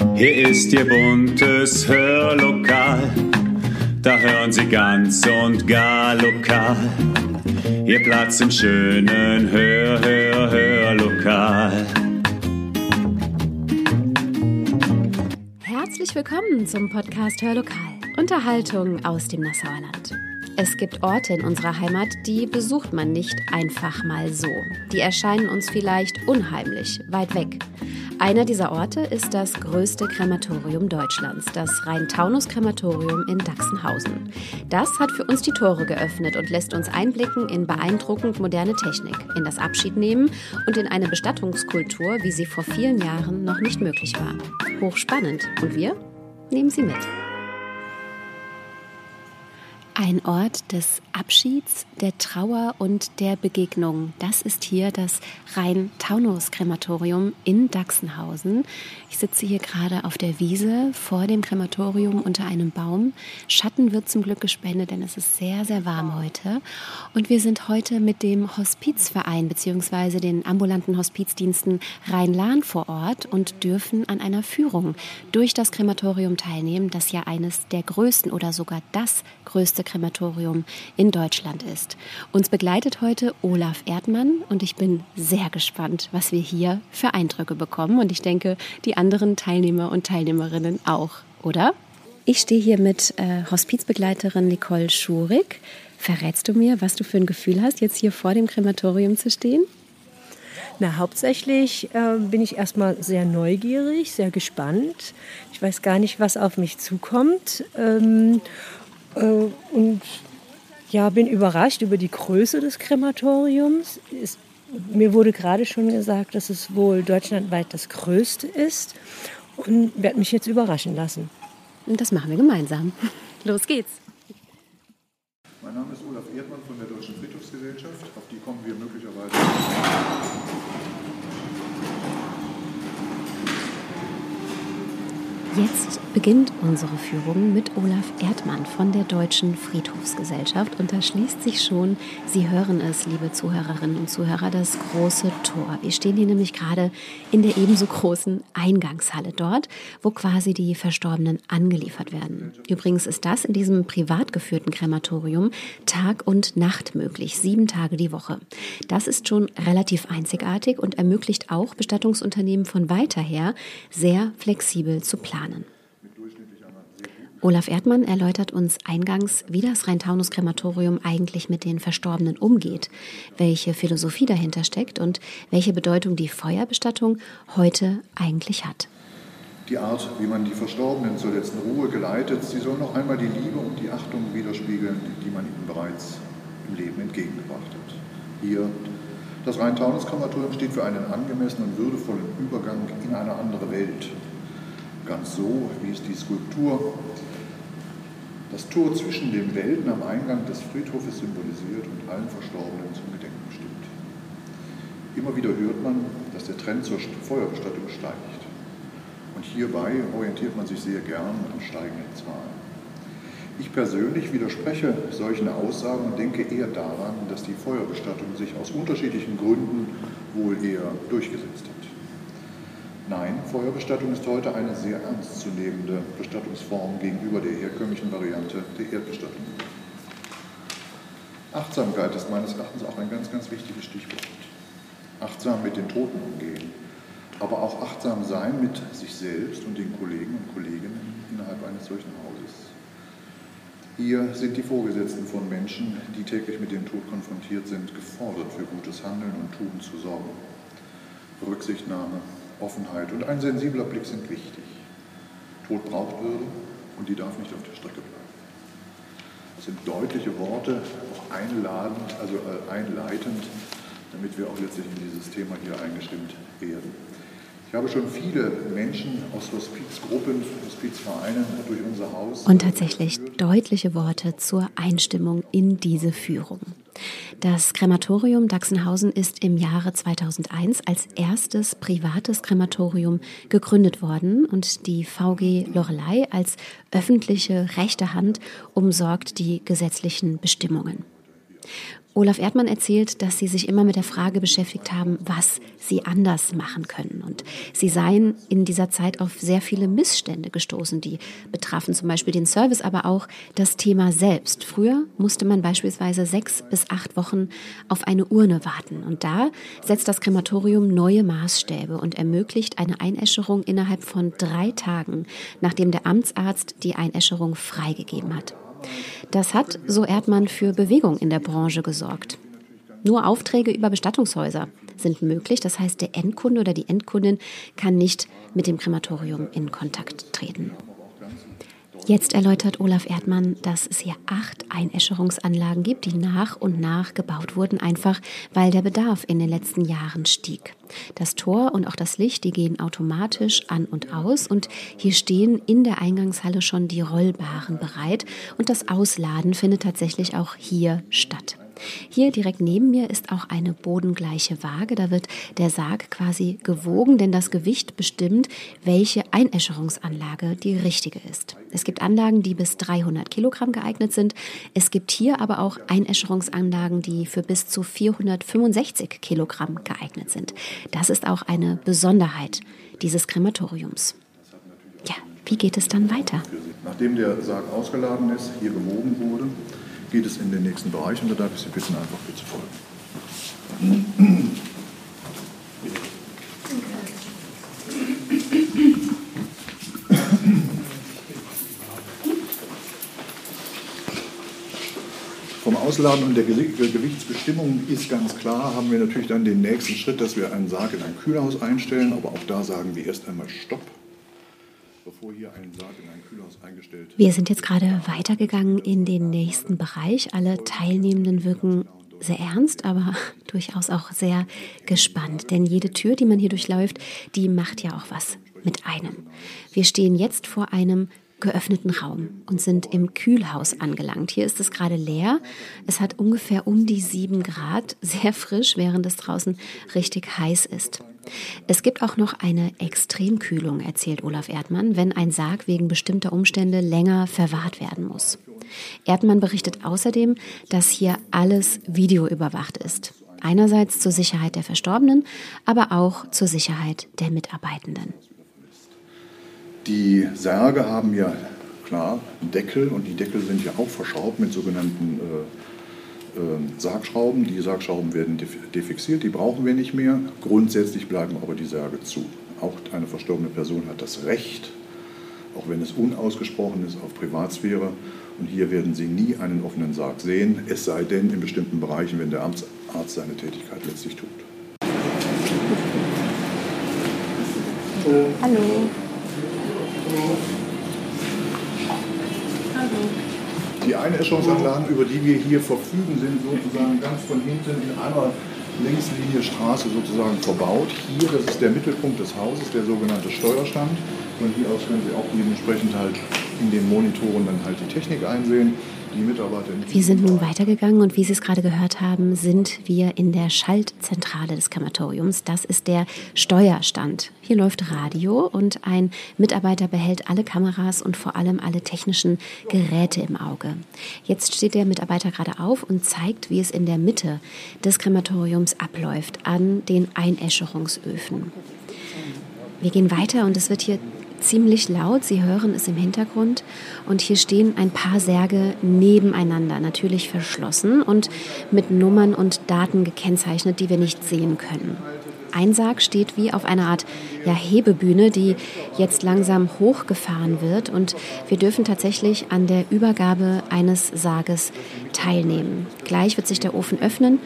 Hier ist Ihr buntes Hörlokal, da hören Sie ganz und gar lokal. Ihr Platz im schönen Hör, Hör, Hörlokal. Herzlich willkommen zum Podcast Hörlokal. Unterhaltung aus dem Nassauer Land. Es gibt Orte in unserer Heimat, die besucht man nicht einfach mal so. Die erscheinen uns vielleicht unheimlich, weit weg. Einer dieser Orte ist das größte Krematorium Deutschlands, das Rhein-Taunus-Krematorium in Dachsenhausen. Das hat für uns die Tore geöffnet und lässt uns einblicken in beeindruckend moderne Technik, in das Abschiednehmen und in eine Bestattungskultur, wie sie vor vielen Jahren noch nicht möglich war. Hochspannend. Und wir nehmen Sie mit. Ein Ort des Abschieds, der Trauer und der Begegnung. Das ist hier das Rhein-Taunus-Krematorium in Dachsenhausen. Ich sitze hier gerade auf der Wiese vor dem Krematorium unter einem Baum. Schatten wird zum Glück gespendet, denn es ist sehr, sehr warm heute. Und wir sind heute mit dem Hospizverein bzw. den ambulanten Hospizdiensten Rhein-Lahn vor Ort und dürfen an einer Führung durch das Krematorium teilnehmen, das ja eines der größten oder sogar das größte Krematorium in Deutschland ist. Uns begleitet heute Olaf Erdmann und ich bin sehr gespannt, was wir hier für Eindrücke bekommen. Und ich denke, die anderen Teilnehmer und Teilnehmerinnen auch, oder? Ich stehe hier mit äh, Hospizbegleiterin Nicole Schurig. Verrätst du mir, was du für ein Gefühl hast, jetzt hier vor dem Krematorium zu stehen? Na, hauptsächlich äh, bin ich erstmal sehr neugierig, sehr gespannt. Ich weiß gar nicht, was auf mich zukommt. Ähm, äh, und ja, bin überrascht über die Größe des Krematoriums. Ist mir wurde gerade schon gesagt, dass es wohl deutschlandweit das größte ist und werde mich jetzt überraschen lassen. Und das machen wir gemeinsam. Los geht's. Mein Name ist Olaf Erdmann von der Deutschen Friedhofsgesellschaft. Auf die kommen wir möglicherweise. Jetzt beginnt unsere Führung mit Olaf Erdmann von der Deutschen Friedhofsgesellschaft und da schließt sich schon, Sie hören es, liebe Zuhörerinnen und Zuhörer, das große Tor. Wir stehen hier nämlich gerade in der ebenso großen Eingangshalle dort, wo quasi die Verstorbenen angeliefert werden. Übrigens ist das in diesem privat geführten Krematorium Tag und Nacht möglich, sieben Tage die Woche. Das ist schon relativ einzigartig und ermöglicht auch Bestattungsunternehmen von weiter her sehr flexibel zu planen. Olaf Erdmann erläutert uns eingangs, wie das Rhein-Taunus-Krematorium eigentlich mit den Verstorbenen umgeht, welche Philosophie dahinter steckt und welche Bedeutung die Feuerbestattung heute eigentlich hat. Die Art, wie man die Verstorbenen zur letzten Ruhe geleitet, sie soll noch einmal die Liebe und die Achtung widerspiegeln, die man ihnen bereits im Leben entgegengebracht hat. Hier, das Rhein-Taunus-Krematorium steht für einen angemessenen und würdevollen Übergang in eine andere Welt. Ganz so, wie es die Skulptur das Tor zwischen den Welten am Eingang des Friedhofes symbolisiert und allen Verstorbenen zum Gedenken stimmt. Immer wieder hört man, dass der Trend zur Feuerbestattung steigt. Und hierbei orientiert man sich sehr gern an steigenden Zahlen. Ich persönlich widerspreche solchen Aussagen und denke eher daran, dass die Feuerbestattung sich aus unterschiedlichen Gründen wohl eher durchgesetzt hat. Nein, Feuerbestattung ist heute eine sehr ernstzunehmende Bestattungsform gegenüber der herkömmlichen Variante der Erdbestattung. Achtsamkeit ist meines Erachtens auch ein ganz, ganz wichtiges Stichwort. Achtsam mit den Toten umgehen, aber auch achtsam sein mit sich selbst und den Kollegen und Kolleginnen innerhalb eines solchen Hauses. Hier sind die Vorgesetzten von Menschen, die täglich mit dem Tod konfrontiert sind, gefordert, für gutes Handeln und Tun zu sorgen. Rücksichtnahme, Offenheit und ein sensibler Blick sind wichtig. Tod braucht Würde und die darf nicht auf der Strecke bleiben. Das sind deutliche Worte, auch einladend, also äh, einleitend, damit wir auch letztlich in dieses Thema hier eingestimmt werden. Ich habe schon viele Menschen aus Hospizgruppen, Hospizvereinen durch unser Haus. Und tatsächlich deutliche Worte zur Einstimmung in diese Führung. Das Krematorium Dachsenhausen ist im Jahre 2001 als erstes privates Krematorium gegründet worden und die VG Lorelei als öffentliche rechte Hand umsorgt die gesetzlichen Bestimmungen. Olaf Erdmann erzählt, dass sie sich immer mit der Frage beschäftigt haben, was sie anders machen können. Und sie seien in dieser Zeit auf sehr viele Missstände gestoßen, die betrafen zum Beispiel den Service, aber auch das Thema selbst. Früher musste man beispielsweise sechs bis acht Wochen auf eine Urne warten. Und da setzt das Krematorium neue Maßstäbe und ermöglicht eine Einäscherung innerhalb von drei Tagen, nachdem der Amtsarzt die Einäscherung freigegeben hat. Das hat, so Erdmann, für Bewegung in der Branche gesorgt. Nur Aufträge über Bestattungshäuser sind möglich. Das heißt, der Endkunde oder die Endkundin kann nicht mit dem Krematorium in Kontakt treten. Jetzt erläutert Olaf Erdmann, dass es hier acht Einäscherungsanlagen gibt, die nach und nach gebaut wurden, einfach weil der Bedarf in den letzten Jahren stieg. Das Tor und auch das Licht, die gehen automatisch an und aus und hier stehen in der Eingangshalle schon die Rollbaren bereit und das Ausladen findet tatsächlich auch hier statt. Hier direkt neben mir ist auch eine bodengleiche Waage. Da wird der Sarg quasi gewogen, denn das Gewicht bestimmt, welche Einäscherungsanlage die richtige ist. Es gibt Anlagen, die bis 300 Kilogramm geeignet sind. Es gibt hier aber auch Einäscherungsanlagen, die für bis zu 465 Kilogramm geeignet sind. Das ist auch eine Besonderheit dieses Krematoriums. Ja, wie geht es dann weiter? Nachdem der Sarg ausgeladen ist, hier gewogen wurde, geht es in den nächsten Bereich und da darf ich Sie bitten, einfach hier zu folgen. Vom Ausladen und der Gewichtsbestimmung ist ganz klar, haben wir natürlich dann den nächsten Schritt, dass wir einen Sarg in ein Kühlhaus einstellen, aber auch da sagen wir erst einmal Stopp Wir sind jetzt gerade weitergegangen in den nächsten Bereich. Alle Teilnehmenden wirken sehr ernst, aber durchaus auch sehr gespannt. Denn jede Tür, die man hier durchläuft, die macht ja auch was mit einem. Wir stehen jetzt vor einem geöffneten Raum und sind im Kühlhaus angelangt. Hier ist es gerade leer. Es hat ungefähr um die sieben Grad, sehr frisch, während es draußen richtig heiß ist. Es gibt auch noch eine Extremkühlung, erzählt Olaf Erdmann, wenn ein Sarg wegen bestimmter Umstände länger verwahrt werden muss. Erdmann berichtet außerdem, dass hier alles videoüberwacht ist. Einerseits zur Sicherheit der Verstorbenen, aber auch zur Sicherheit der Mitarbeitenden. Die Särge haben ja klar Deckel und die Deckel sind ja auch verschraubt mit sogenannten äh, Sargschrauben. Die Sargschrauben werden defixiert, die brauchen wir nicht mehr. Grundsätzlich bleiben aber die Särge zu. Auch eine verstorbene Person hat das Recht, auch wenn es unausgesprochen ist, auf Privatsphäre. Und hier werden Sie nie einen offenen Sarg sehen, es sei denn in bestimmten Bereichen, wenn der Amtsarzt seine Tätigkeit letztlich tut. Hallo. Die Einäscherungsanlagen, über die wir hier verfügen, sind sozusagen ganz von hinten in einer Längslinie Straße sozusagen verbaut. Hier, das ist der Mittelpunkt des Hauses, der sogenannte Steuerstand. Von hier aus können Sie auch dementsprechend halt in den Monitoren dann halt die Technik einsehen die Mitarbeiter. Wir sind nun weitergegangen und wie Sie es gerade gehört haben, sind wir in der Schaltzentrale des Krematoriums. Das ist der Steuerstand. Hier läuft Radio und ein Mitarbeiter behält alle Kameras und vor allem alle technischen Geräte im Auge. Jetzt steht der Mitarbeiter gerade auf und zeigt, wie es in der Mitte des Krematoriums abläuft an den Einäscherungsöfen. Wir gehen weiter und es wird hier ziemlich laut. Sie hören es im Hintergrund. Und hier stehen ein paar Särge nebeneinander, natürlich verschlossen und mit Nummern und Daten gekennzeichnet, die wir nicht sehen können. Ein Sarg steht wie auf einer Art ja, Hebebühne, die jetzt langsam hochgefahren wird. Und wir dürfen tatsächlich an der Übergabe eines Sarges teilnehmen. Gleich wird sich der Ofen öffnen.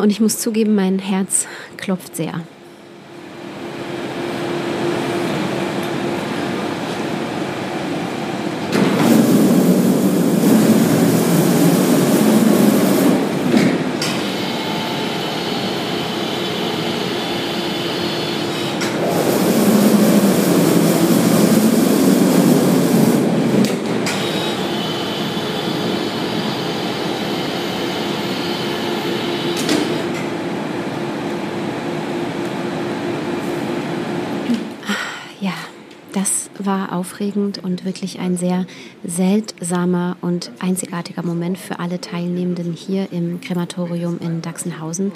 Und ich muss zugeben, mein Herz klopft sehr. War aufregend und wirklich ein sehr seltsamer und einzigartiger Moment für alle Teilnehmenden hier im Krematorium in Dachsenhausen.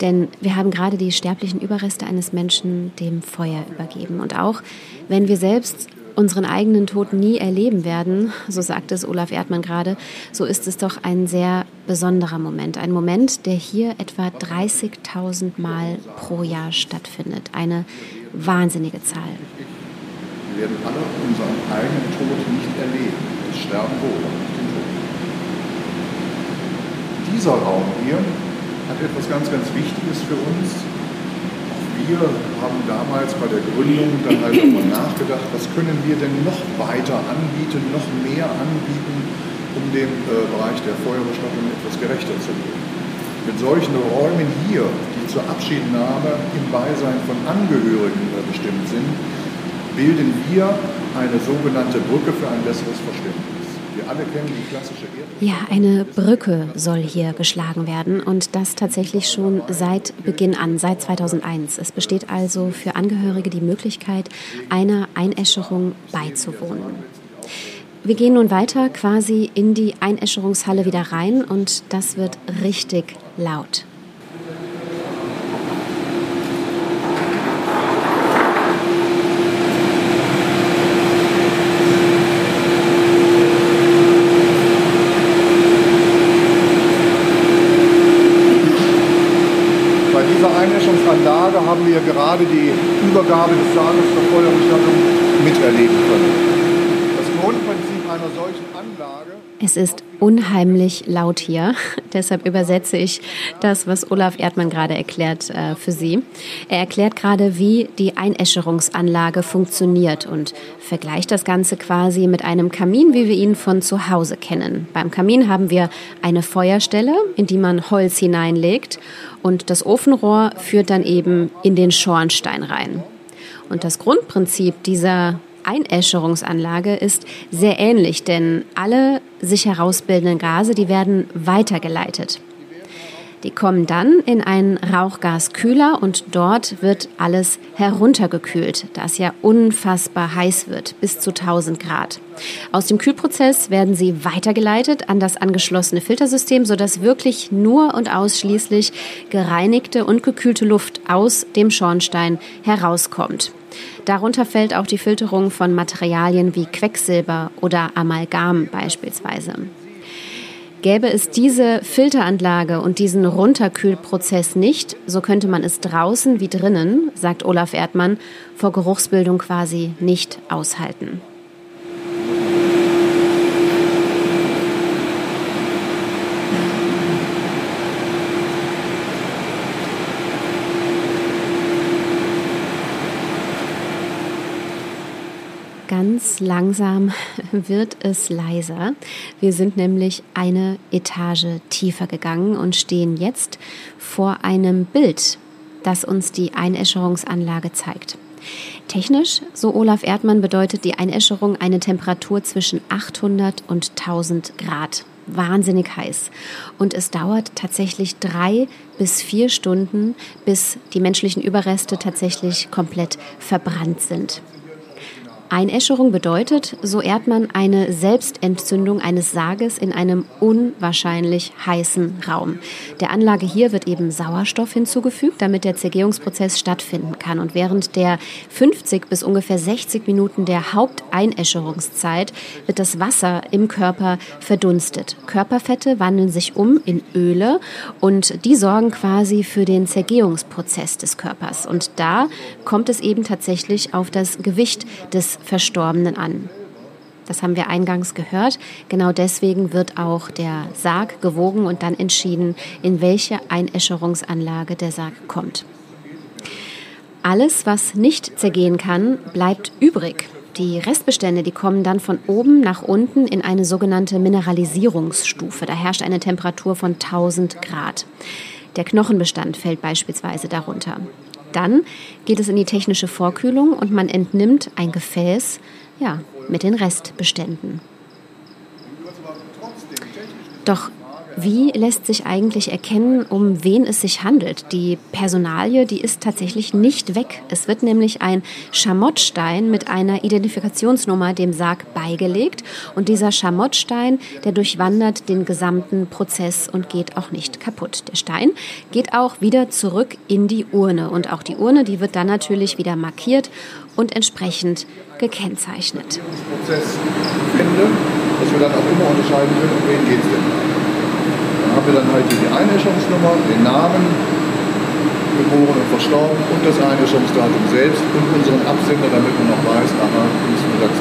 Denn wir haben gerade die sterblichen Überreste eines Menschen dem Feuer übergeben. Und auch wenn wir selbst unseren eigenen Tod nie erleben werden, so sagt es Olaf Erdmann gerade, so ist es doch ein sehr besonderer Moment. Ein Moment, der hier etwa 30.000 Mal pro Jahr stattfindet. Eine wahnsinnige Zahl. Werden alle unseren eigenen Tod nicht erleben. Das Sterben wohl, nicht den Tod. Dieser Raum hier hat etwas ganz, ganz Wichtiges für uns wir haben damals bei der Gründung dann halt darüber nachgedacht, was können wir denn noch weiter anbieten, noch mehr anbieten, um dem äh, Bereich der Feuerbestattung etwas gerechter zu werden. Mit solchen Räumen hier, die zur Abschiednahme im Beisein von Angehörigen bestimmt sind, bilden wir eine sogenannte Brücke für ein besseres Verständnis. Wir alle kennen die klassische Ja, eine Brücke soll hier geschlagen werden und das tatsächlich schon seit Beginn an, seit 2001. Es besteht also für Angehörige die Möglichkeit, einer Einäscherung beizuwohnen. Wir gehen nun weiter quasi in die Einäscherungshalle wieder rein und das wird richtig laut. Haben wir gerade die Übergabe des Sarges zur Feuerbestattung miterleben können. Das Grundprinzip einer solchen Anlage. Es ist unheimlich laut hier. Deshalb übersetze ich das, was Olaf Erdmann gerade erklärt, äh, für Sie. Er erklärt gerade, wie die Einäscherungsanlage funktioniert und vergleicht das Ganze quasi mit einem Kamin, wie wir ihn von zu Hause kennen. Beim Kamin haben wir eine Feuerstelle, in die man Holz hineinlegt und das Ofenrohr führt dann eben in den Schornstein rein. Und das Grundprinzip dieser Einäscherungsanlage ist sehr ähnlich, denn alle sich herausbildenden Gase, die werden weitergeleitet. Die kommen dann in einen Rauchgaskühler und dort wird alles heruntergekühlt, da es ja unfassbar heiß wird, bis zu 1000 Grad. Aus dem Kühlprozess werden sie weitergeleitet an das angeschlossene Filtersystem, sodass wirklich nur und ausschließlich gereinigte und gekühlte Luft aus dem Schornstein herauskommt. Darunter fällt auch die Filterung von Materialien wie Quecksilber oder Amalgam beispielsweise. Gäbe es diese Filteranlage und diesen Runterkühlprozess nicht, so könnte man es draußen wie drinnen, sagt Olaf Erdmann, vor Geruchsbildung quasi nicht aushalten. Langsam wird es leiser. Wir sind nämlich eine Etage tiefer gegangen und stehen jetzt vor einem Bild, das uns die Einäscherungsanlage zeigt. Technisch, so Olaf Erdmann, bedeutet die Einäscherung eine Temperatur zwischen 800 und 1000 Grad. Wahnsinnig heiß. Und es dauert tatsächlich drei bis vier Stunden, bis die menschlichen Überreste tatsächlich komplett verbrannt sind. Einäscherung bedeutet, so ehrt man eine Selbstentzündung eines Sarges in einem unwahrscheinlich heißen Raum. Der Anlage hier wird eben Sauerstoff hinzugefügt, damit der Zergehungsprozess stattfinden kann. Und während der 50 bis ungefähr 60 Minuten der Haupteinäscherungszeit wird das Wasser im Körper verdunstet. Körperfette wandeln sich um in Öle und die sorgen quasi für den Zergehungsprozess des Körpers. Und da kommt es eben tatsächlich auf das Gewicht des Verstorbenen an. Das haben wir eingangs gehört. Genau deswegen wird auch der Sarg gewogen und dann entschieden, in welche Einäscherungsanlage der Sarg kommt. Alles, was nicht zergehen kann, bleibt übrig. Die Restbestände, die kommen dann von oben nach unten in eine sogenannte Mineralisierungsstufe. Da herrscht eine Temperatur von 1000 Grad. Der Knochenbestand fällt beispielsweise darunter. Dann geht es in die technische Vorkühlung und man entnimmt ein Gefäß ja, mit den Restbeständen. Doch Wie lässt sich eigentlich erkennen, um wen es sich handelt? Die Personalie, die ist tatsächlich nicht weg. Es wird nämlich ein Schamottstein mit einer Identifikationsnummer dem Sarg beigelegt und dieser Schamottstein, der durchwandert den gesamten Prozess und geht auch nicht kaputt. Der Stein geht auch wieder zurück in die Urne und auch die Urne, die wird dann natürlich wieder markiert und entsprechend gekennzeichnet. Prozess finde, dass wir dann auch immer unterscheiden können, um wen geht es denn wir dann halt die Einäscherungsnummer, den Namen, geboren und verstorben und das Einäscherungsdatum selbst und unseren Absender, damit man noch weiß, aha, müssen wir dazu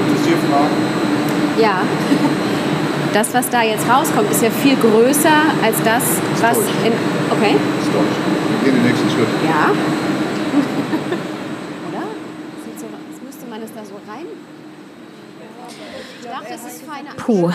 Gibt es hier Fragen? Ja. Das, was da jetzt rauskommt, ist ja viel größer als das, was in. Okay. Das ist deutsch. Wir gehen den nächsten Schritt. Ja. Oder? So, müsste man es da so rein? Ich dachte, es ist feiner. Puh.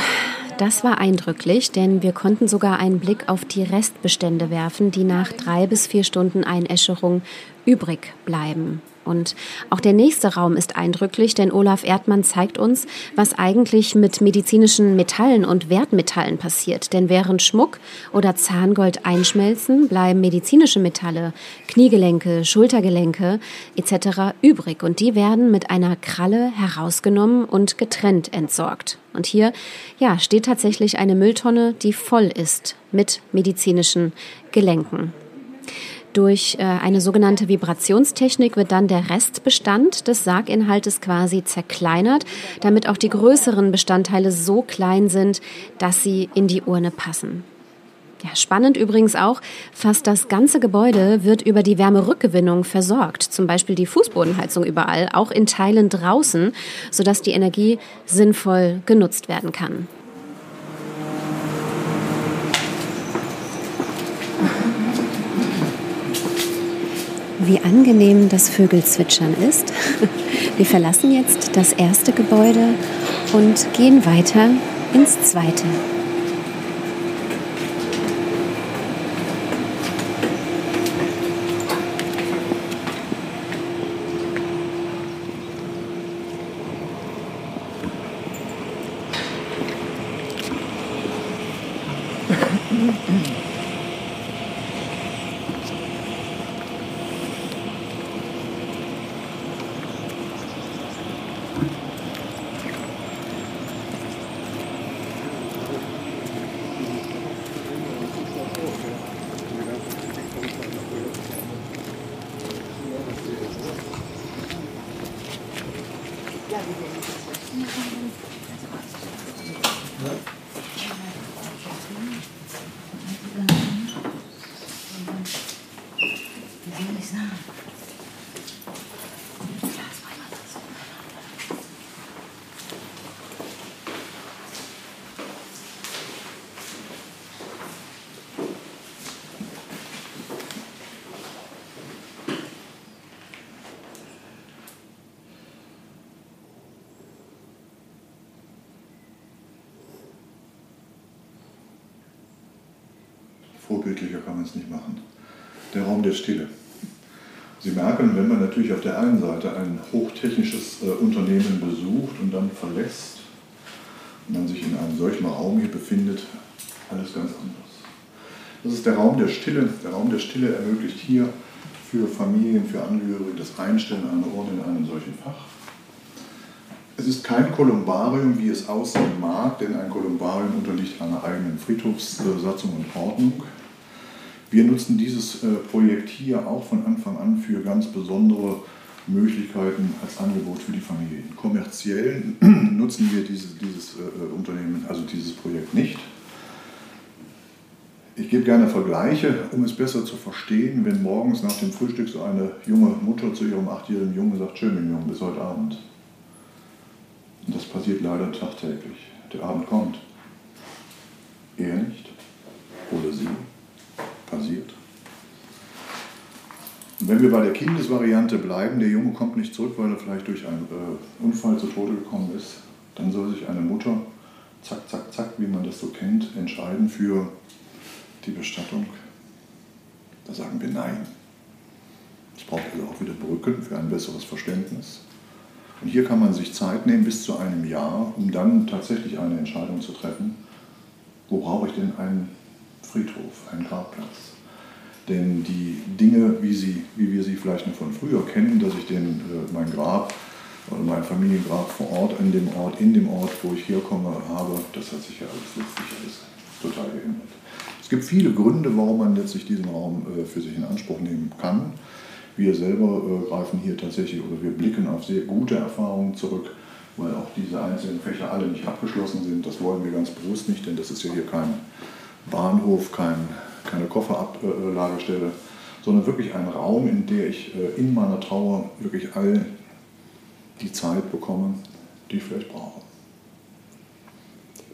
Das war eindrücklich, denn wir konnten sogar einen Blick auf die Restbestände werfen, die nach drei bis vier Stunden Einäscherung übrig bleiben. Und auch der nächste Raum ist eindrücklich, denn Olaf Erdmann zeigt uns, was eigentlich mit medizinischen Metallen und Wertmetallen passiert. Denn während Schmuck oder Zahngold einschmelzen, bleiben medizinische Metalle, Kniegelenke, Schultergelenke etc. übrig. Und die werden mit einer Kralle herausgenommen und getrennt entsorgt. Und hier ja, steht tatsächlich eine Mülltonne, die voll ist mit medizinischen Gelenken. Durch äh, eine sogenannte Vibrationstechnik wird dann der Restbestand des Sarginhaltes quasi zerkleinert, damit auch die größeren Bestandteile so klein sind, dass sie in die Urne passen. Ja, spannend übrigens auch, fast das ganze Gebäude wird über die Wärmerückgewinnung versorgt. Zum Beispiel die Fußbodenheizung überall, auch in Teilen draußen, sodass die Energie sinnvoll genutzt werden kann. Wie angenehm das Vögelzwitschern ist. Wir verlassen jetzt das erste Gebäude und gehen weiter ins zweite. Vorbildlicher kann man es nicht machen. Der Raum der Stille. Sie merken, wenn man natürlich auf der einen Seite ein hochtechnisches äh, Unternehmen besucht und dann verlässt und man sich in einem solchen Raum hier befindet, alles ganz anders. Das ist der Raum der Stille. Der Raum der Stille ermöglicht hier für Familien, für Angehörige das Einstellen einer Urne in einem solchen Fach. Es ist kein Kolumbarium, wie es aussehen mag, denn ein Kolumbarium unterliegt einer eigenen Friedhofssatzung und Ordnung. Wir nutzen dieses äh, Projekt hier auch von Anfang an für ganz besondere Möglichkeiten als Angebot für die Familien. Kommerziell nutzen wir dieses, dieses äh, Unternehmen, also dieses Projekt nicht. Ich gebe gerne Vergleiche, um es besser zu verstehen, wenn morgens nach dem Frühstück so eine junge Mutter zu ihrem achtjährigen Jungen sagt, schön, mein Junge, bis heute Abend. Und das passiert leider tagtäglich. Der Abend kommt. Er nicht oder sie passiert. Und wenn wir bei der Kindesvariante bleiben, der Junge kommt nicht zurück, weil er vielleicht durch einen äh, Unfall zu Tode gekommen ist, dann soll sich eine Mutter, zack, zack, zack, wie man das so kennt, entscheiden für die Bestattung. Da sagen wir Nein. Es braucht also auch wieder Brücken für ein besseres Verständnis. Und hier kann man sich Zeit nehmen bis zu einem Jahr, um dann tatsächlich eine Entscheidung zu treffen, wo brauche ich denn einen Friedhof, einen Grabplatz. Denn die Dinge, wie, sie, wie wir sie vielleicht noch von früher kennen, dass ich den, äh, mein Grab oder mein Familiengrab vor Ort, in dem Ort, in dem Ort, wo ich herkomme, habe, das hat sich ja alles letztlich alles total geändert. Es gibt viele Gründe, warum man letztlich diesen Raum äh, für sich in Anspruch nehmen kann. Wir selber äh, greifen hier tatsächlich oder wir blicken auf sehr gute Erfahrungen zurück, weil auch diese einzelnen Fächer alle nicht abgeschlossen sind. Das wollen wir ganz bewusst nicht, denn das ist ja hier kein Bahnhof, kein, keine Kofferablagerstelle, sondern wirklich ein Raum, in dem ich äh, in meiner Trauer wirklich all die Zeit bekomme, die ich vielleicht brauche.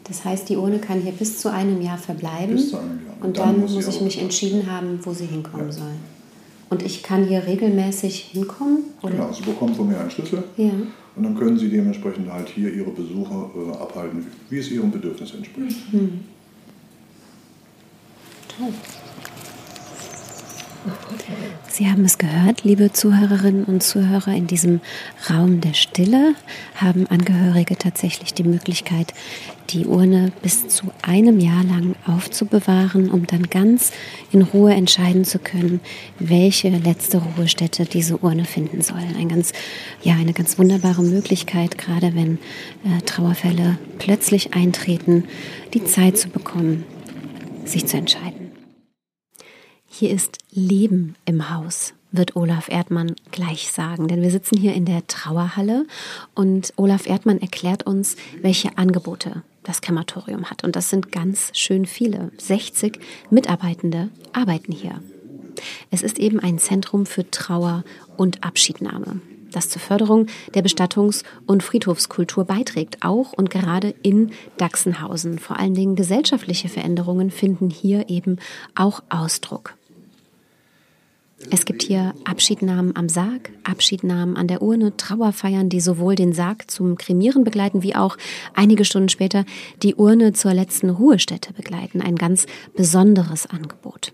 Das heißt, die Urne kann hier bis zu einem Jahr verbleiben. Bis zu einem Jahr. Und, dann, dann muss, muss ich mich entschieden haben, wo sie hinkommen ja. soll. Und ich kann hier regelmäßig hinkommen? Oder? Genau, Sie bekommen von mir einen Schlüssel. Ja. Und dann können Sie dementsprechend halt hier Ihre Besuche äh, abhalten, wie es Ihrem Bedürfnis entspricht. Mhm. Sie haben es gehört, liebe Zuhörerinnen und Zuhörer, in diesem Raum der Stille haben Angehörige tatsächlich die Möglichkeit, die Urne bis zu einem Jahr lang aufzubewahren, um dann ganz in Ruhe entscheiden zu können, welche letzte Ruhestätte diese Urne finden soll. Ein ganz, ja, eine ganz wunderbare Möglichkeit, gerade wenn äh, Trauerfälle plötzlich eintreten, die Zeit zu bekommen, sich zu entscheiden. Hier ist Leben im Haus, wird Olaf Erdmann gleich sagen. Denn wir sitzen hier in der Trauerhalle und Olaf Erdmann erklärt uns, welche Angebote das Krematorium hat. Und das sind ganz schön viele. 60 Mitarbeitende arbeiten hier. Es ist eben ein Zentrum für Trauer und Abschiednahme, das zur Förderung der Bestattungs- und Friedhofskultur beiträgt, auch und gerade in Dachsenhausen. Vor allen Dingen gesellschaftliche Veränderungen finden hier eben auch Ausdruck. Es gibt hier Abschiednahmen am Sarg, Abschiednahmen an der Urne, Trauerfeiern, die sowohl den Sarg zum Kremieren begleiten, wie auch einige Stunden später die Urne zur letzten Ruhestätte begleiten. Ein ganz besonderes Angebot.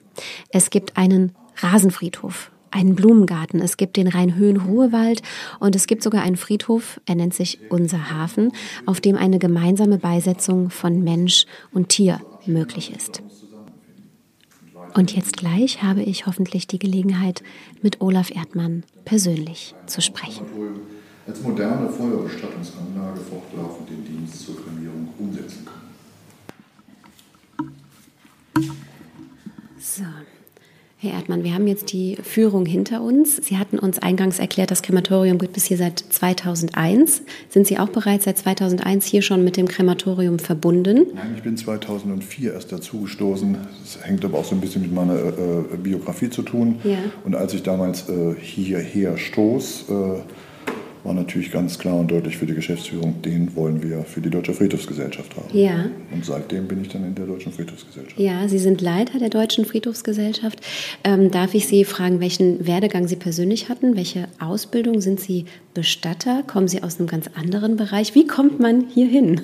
Es gibt einen Rasenfriedhof, einen Blumengarten, es gibt den Rheinhöhen-Ruhewald und es gibt sogar einen Friedhof, er nennt sich Unser Hafen, auf dem eine gemeinsame Beisetzung von Mensch und Tier möglich ist. Und jetzt gleich habe ich hoffentlich die Gelegenheit, mit Olaf Erdmann persönlich zu sprechen. Als moderne Feuerbestattungsanlage fortlaufend den Dienst zur Kremierung umsetzen kann. So, Herr Erdmann, wir haben jetzt die Führung hinter uns. Sie hatten uns eingangs erklärt, das Krematorium gibt es hier seit 2001. Sind Sie auch bereits seit 2001 hier schon mit dem Krematorium verbunden? Nein, ich bin 2004 erst dazugestoßen. Das hängt aber auch so ein bisschen mit meiner äh, Biografie zu tun. Ja. Und als ich damals äh, hierher stoß, äh, war natürlich ganz klar und deutlich für die Geschäftsführung, den wollen wir für die Deutsche Friedhofsgesellschaft haben. Ja. Und seitdem bin ich dann in der Deutschen Friedhofsgesellschaft. Ja, Sie sind Leiter der Deutschen Friedhofsgesellschaft. Ähm, darf ich Sie fragen, welchen Werdegang Sie persönlich hatten? Welche Ausbildung? Sind Sie Bestatter? Kommen Sie aus einem ganz anderen Bereich? Wie kommt man hier hin?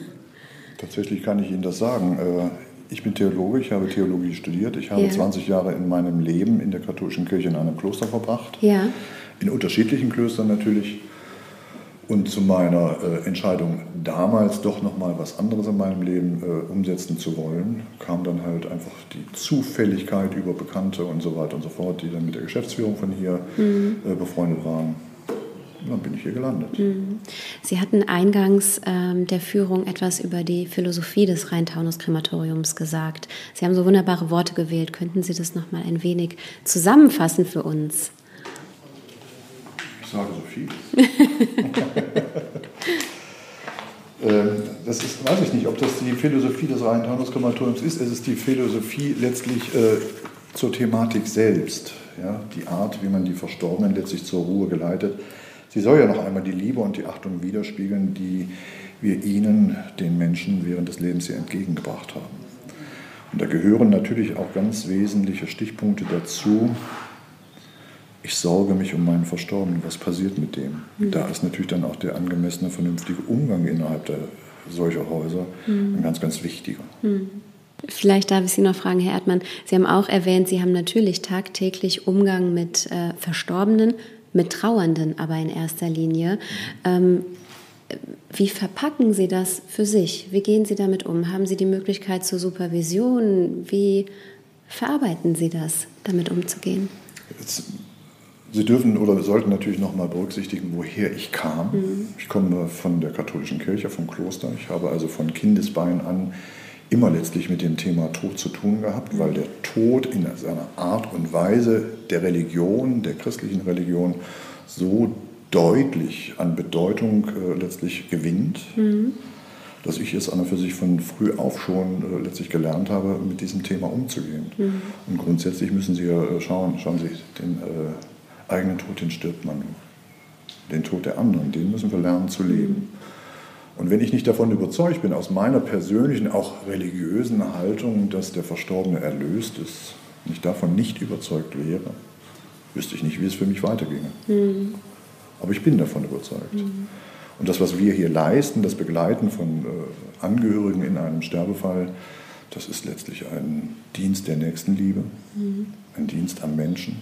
Tatsächlich kann ich Ihnen das sagen. Äh, ich bin Theologe, ich habe Theologie studiert. Ich habe ja. 20 Jahre in meinem Leben in der katholischen Kirche in einem Kloster verbracht. Ja. In unterschiedlichen Klöstern natürlich. Und zu meiner äh, Entscheidung, damals doch nochmal was anderes in meinem Leben äh, umsetzen zu wollen, kam dann halt einfach die Zufälligkeit über Bekannte und so weiter und so fort, die dann mit der Geschäftsführung von hier mhm. äh, befreundet waren. Und dann bin ich hier gelandet. Mhm. Sie hatten eingangs ähm, der Führung etwas über die Philosophie des Rheintaunus-Krematoriums gesagt. Sie haben so wunderbare Worte gewählt. Könnten Sie das nochmal ein wenig zusammenfassen für uns? Ich sage so viel. Ähm, das ist, weiß ich nicht, ob das die Philosophie des Rheintaunus-Krematoriums ist. Es ist die Philosophie letztlich äh, zur Thematik selbst. Ja? Die Art, wie man die Verstorbenen letztlich zur Ruhe geleitet. Sie soll ja noch einmal die Liebe und die Achtung widerspiegeln, die wir ihnen, den Menschen, während des Lebens hier entgegengebracht haben. Und da gehören natürlich auch ganz wesentliche Stichpunkte dazu, ich sorge mich um meinen Verstorbenen, was passiert mit dem? Mhm. Da ist natürlich dann auch der angemessene, vernünftige Umgang innerhalb der, solcher Häuser mhm. ein ganz, ganz wichtiger. Mhm. Vielleicht darf ich Sie noch fragen, Herr Erdmann. Sie haben auch erwähnt, Sie haben natürlich tagtäglich Umgang mit äh, Verstorbenen, mit Trauernden, aber in erster Linie. Ähm, wie verpacken Sie das für sich? Wie gehen Sie damit um? Haben Sie die Möglichkeit zur Supervision? Wie verarbeiten Sie das, damit umzugehen? Sie dürfen oder sollten natürlich noch mal berücksichtigen, woher ich kam. Mhm. Ich komme von der katholischen Kirche, vom Kloster. Ich habe also von Kindesbein an immer letztlich mit dem Thema Tod zu tun gehabt, weil der Tod in seiner Art und Weise der Religion, der christlichen Religion, so deutlich an Bedeutung äh, letztlich gewinnt, mhm. dass ich es an und für sich von früh auf schon äh, letztlich gelernt habe, mit diesem Thema umzugehen. Mhm. Und grundsätzlich müssen Sie ja äh, schauen, schauen Sie, den äh, eigenen Tod, den stirbt man nur. Den Tod der anderen, den müssen wir lernen zu leben. Und wenn ich nicht davon überzeugt bin, aus meiner persönlichen, auch religiösen Haltung, dass der Verstorbene erlöst ist, wenn ich davon nicht überzeugt wäre, wüsste ich nicht, wie es für mich weiterginge. Mhm. Aber ich bin davon überzeugt. Mhm. Und das, was wir hier leisten, das Begleiten von äh, Angehörigen in einem Sterbefall, das ist letztlich ein Dienst der Nächstenliebe, mhm. ein Dienst am Menschen.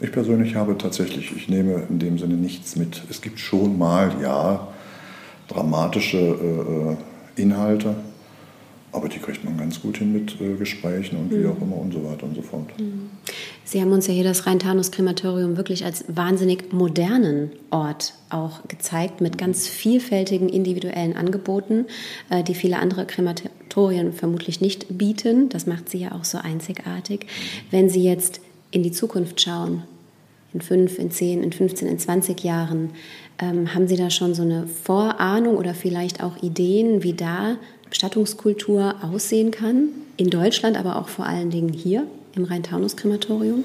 Ich persönlich habe tatsächlich, ich nehme in dem Sinne nichts mit. Es gibt schon mal, ja, dramatische äh, äh, Inhalte, aber die kriegt man ganz gut hin mit äh, Gesprächen und mhm. wie auch immer und so weiter und so fort. Mhm. Sie haben uns ja hier das Rhein-Taunus-Krematorium wirklich als wahnsinnig modernen Ort auch gezeigt, mit ganz vielfältigen individuellen Angeboten, äh, die viele andere Krematorien vermutlich nicht bieten. Das macht sie ja auch so einzigartig. Wenn Sie jetzt in die Zukunft schauen, in fünf, in zehn, in 15, in 20 Jahren, ähm, haben Sie da schon so eine Vorahnung oder vielleicht auch Ideen, wie da Bestattungskultur aussehen kann? In Deutschland, aber auch vor allen Dingen hier im Rhein-Taunus-Krematorium?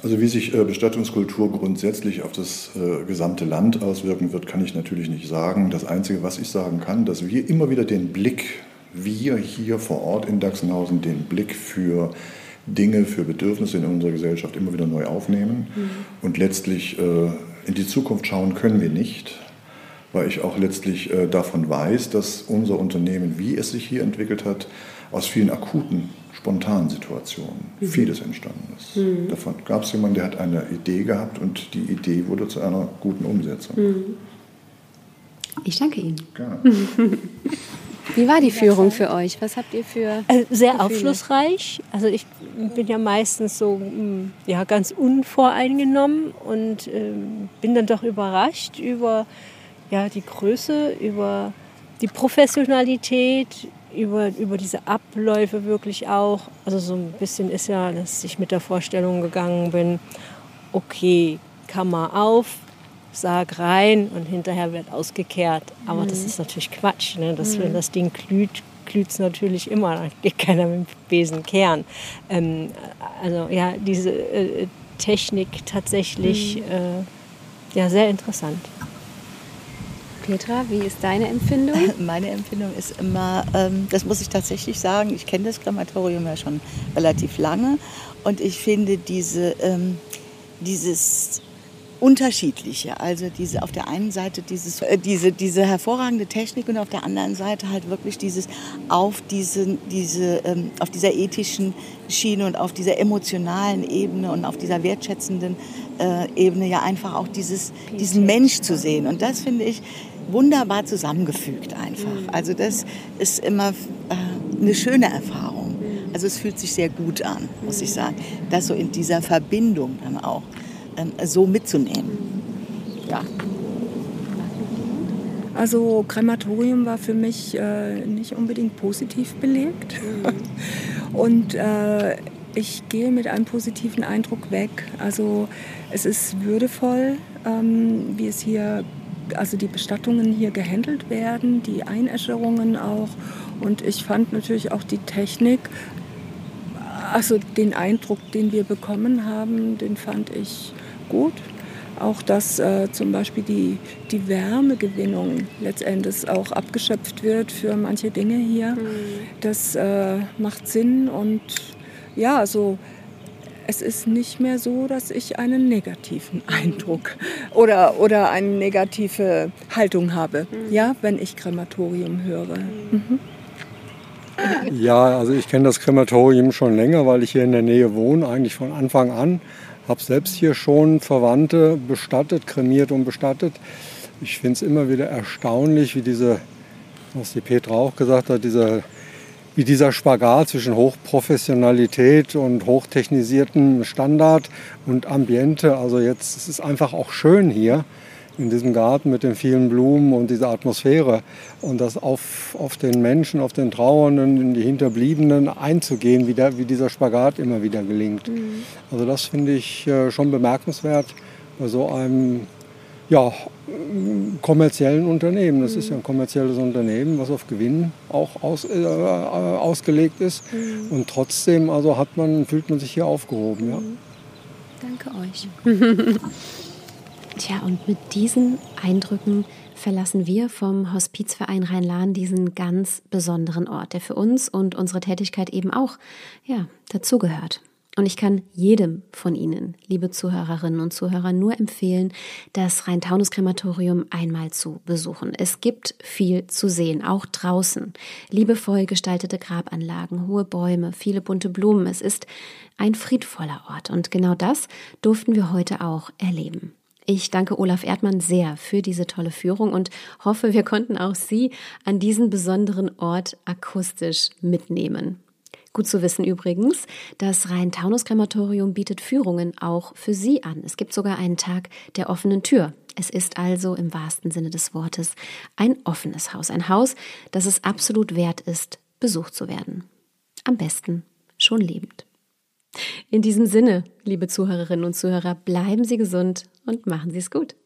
Also wie sich äh, Bestattungskultur grundsätzlich auf das äh, gesamte Land auswirken wird, kann ich natürlich nicht sagen. Das Einzige, was ich sagen kann, dass wir immer wieder den Blick, wir hier vor Ort in Dachsenhausen, den Blick für Dinge, für Bedürfnisse in unserer Gesellschaft immer wieder neu aufnehmen mhm. und letztlich äh, in die Zukunft schauen können wir nicht, weil ich auch letztlich äh, davon weiß, dass unser Unternehmen, wie es sich hier entwickelt hat, aus vielen akuten, spontanen Situationen mhm. vieles entstanden ist. Mhm. Davon gab es jemanden, der hat eine Idee gehabt und die Idee wurde zu einer guten Umsetzung. Mhm. Ich danke Ihnen. Gerne. Wie war die Führung für euch? Was habt ihr für. Also sehr Gefühle? aufschlussreich. Also ich bin ja meistens so mm, ja, ganz unvoreingenommen und äh, bin dann doch überrascht über ja, die Größe, über die Professionalität, über, über diese Abläufe wirklich auch. Also so ein bisschen ist ja, dass ich mit der Vorstellung gegangen bin, okay, Kammer auf, Sarg rein und hinterher wird ausgekehrt. Aber mhm. das ist natürlich Quatsch. Ne? Dass, mhm. Wenn das Ding glüht, glüht es natürlich immer. Dann geht keiner mit dem Besen kehren. Ähm, also ja, diese äh, Technik tatsächlich mhm. äh, ja, sehr interessant. Petra, wie ist deine Empfindung? Meine Empfindung ist immer, ähm, das muss ich tatsächlich sagen, ich kenne das Krematorium ja schon relativ lange und ich finde diese, ähm, dieses unterschiedliche. Also diese auf der einen Seite dieses, äh, diese, diese hervorragende Technik und auf der anderen Seite halt wirklich dieses auf, diese, diese, ähm, auf dieser ethischen Schiene und auf dieser emotionalen Ebene und auf dieser wertschätzenden äh, Ebene ja einfach auch dieses, diesen Mensch zu sehen. Und das finde ich wunderbar zusammengefügt einfach. Mhm. Also das ist immer äh, eine schöne Erfahrung. Also es fühlt sich sehr gut an, muss ich sagen, das so in dieser Verbindung dann auch so mitzunehmen. Ja. Also Krematorium war für mich äh, nicht unbedingt positiv belegt. Mhm. Und äh, ich gehe mit einem positiven Eindruck weg. Also es ist würdevoll, ähm, wie es hier, also die Bestattungen hier gehandelt werden, die Einäscherungen auch. Und ich fand natürlich auch die Technik, also den Eindruck, den wir bekommen haben, den fand ich gut. Auch dass äh, zum Beispiel die, die Wärmegewinnung letztendlich auch abgeschöpft wird für manche Dinge hier. Mhm. Das äh, macht Sinn und ja, also es ist nicht mehr so, dass ich einen negativen Eindruck oder, oder eine negative Haltung habe, mhm. ja, wenn ich Krematorium höre. Mhm. Ja, also ich kenne das Krematorium schon länger, weil ich hier in der Nähe wohne, eigentlich von Anfang an Habe selbst hier schon Verwandte bestattet, kremiert und bestattet. Ich finde es immer wieder erstaunlich, wie diese, was die Petra auch gesagt hat, dieser, wie dieser Spagat zwischen Hochprofessionalität und hochtechnisiertem Standard und Ambiente. Also jetzt es ist einfach auch schön hier in diesem Garten mit den vielen Blumen und dieser Atmosphäre und das auf, auf den Menschen, auf den Trauernden, in die Hinterbliebenen einzugehen, wie, der, wie dieser Spagat immer wieder gelingt. Mhm. Also das finde ich äh, schon bemerkenswert bei so einem ja, kommerziellen Unternehmen. Das mhm. ist ja ein kommerzielles Unternehmen, was auf Gewinn auch aus, äh, ausgelegt ist. Mhm. Und trotzdem also hat man, fühlt man sich hier aufgehoben. Ja. Mhm. Danke euch. Tja, und mit diesen Eindrücken verlassen wir vom Hospizverein Rhein-Lahn diesen ganz besonderen Ort, der für uns und unsere Tätigkeit eben auch ja, dazugehört. Und ich kann jedem von Ihnen, liebe Zuhörerinnen und Zuhörer, nur empfehlen, das Rhein-Taunus-Krematorium einmal zu besuchen. Es gibt viel zu sehen, auch draußen. Liebevoll gestaltete Grabanlagen, hohe Bäume, viele bunte Blumen. Es ist ein friedvoller Ort. Und genau das durften wir heute auch erleben. Ich danke Olaf Erdmann sehr für diese tolle Führung und hoffe, wir konnten auch Sie an diesen besonderen Ort akustisch mitnehmen. Gut zu wissen übrigens, das Rhein-Taunus-Krematorium bietet Führungen auch für Sie an. Es gibt sogar einen Tag der offenen Tür. Es ist also im wahrsten Sinne des Wortes ein offenes Haus. Ein Haus, das es absolut wert ist, besucht zu werden. Am besten schon lebend. In diesem Sinne, liebe Zuhörerinnen und Zuhörer, bleiben Sie gesund und machen Sie es gut.